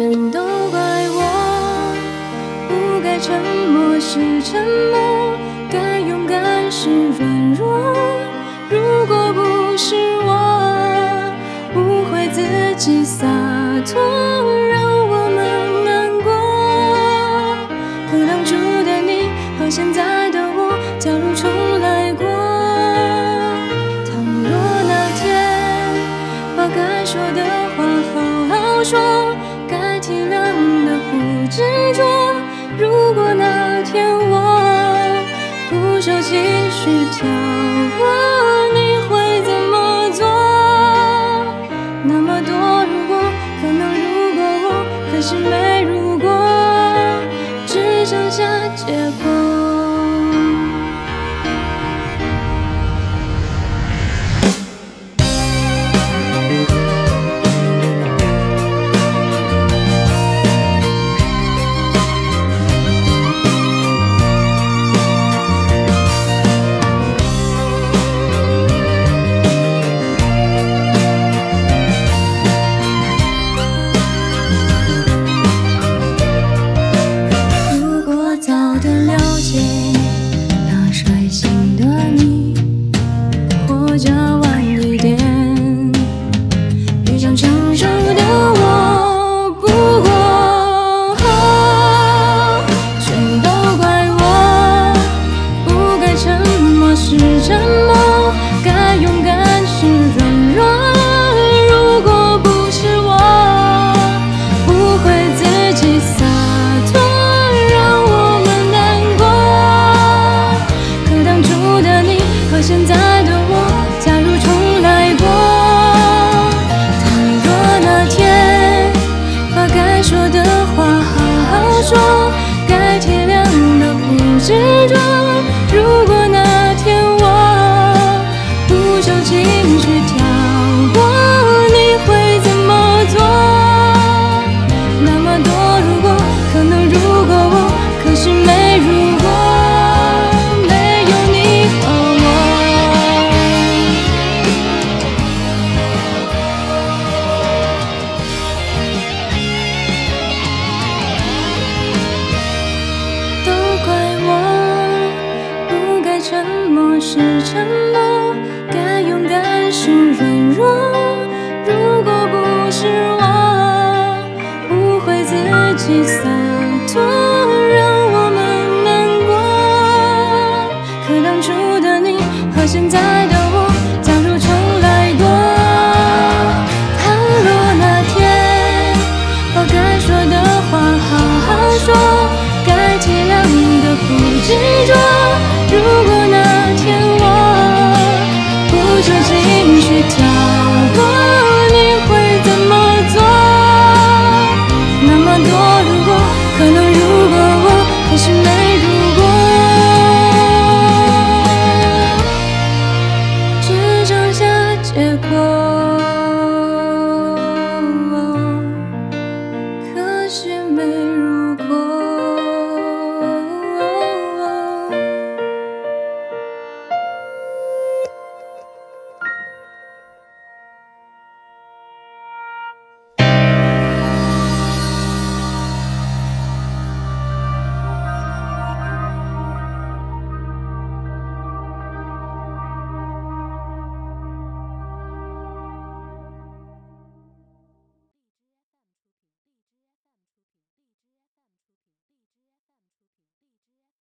全都怪我，不该沉默是沉默，该勇敢是软弱。如果不是我，不会自己洒脱，让我们难过。可当初的你和现在的我，假如重来过，倘若那天把该说的话好不受情绪挑拨，你会怎么做？那么多如果，可能如果我，可惜没如果，只剩下结果。或者晚一点遇上成熟的我，不过全都怪我，不该沉默是沉默，该勇敢是软弱。如果不是我，不会自己洒脱，让我们难过。可当初的你和现在的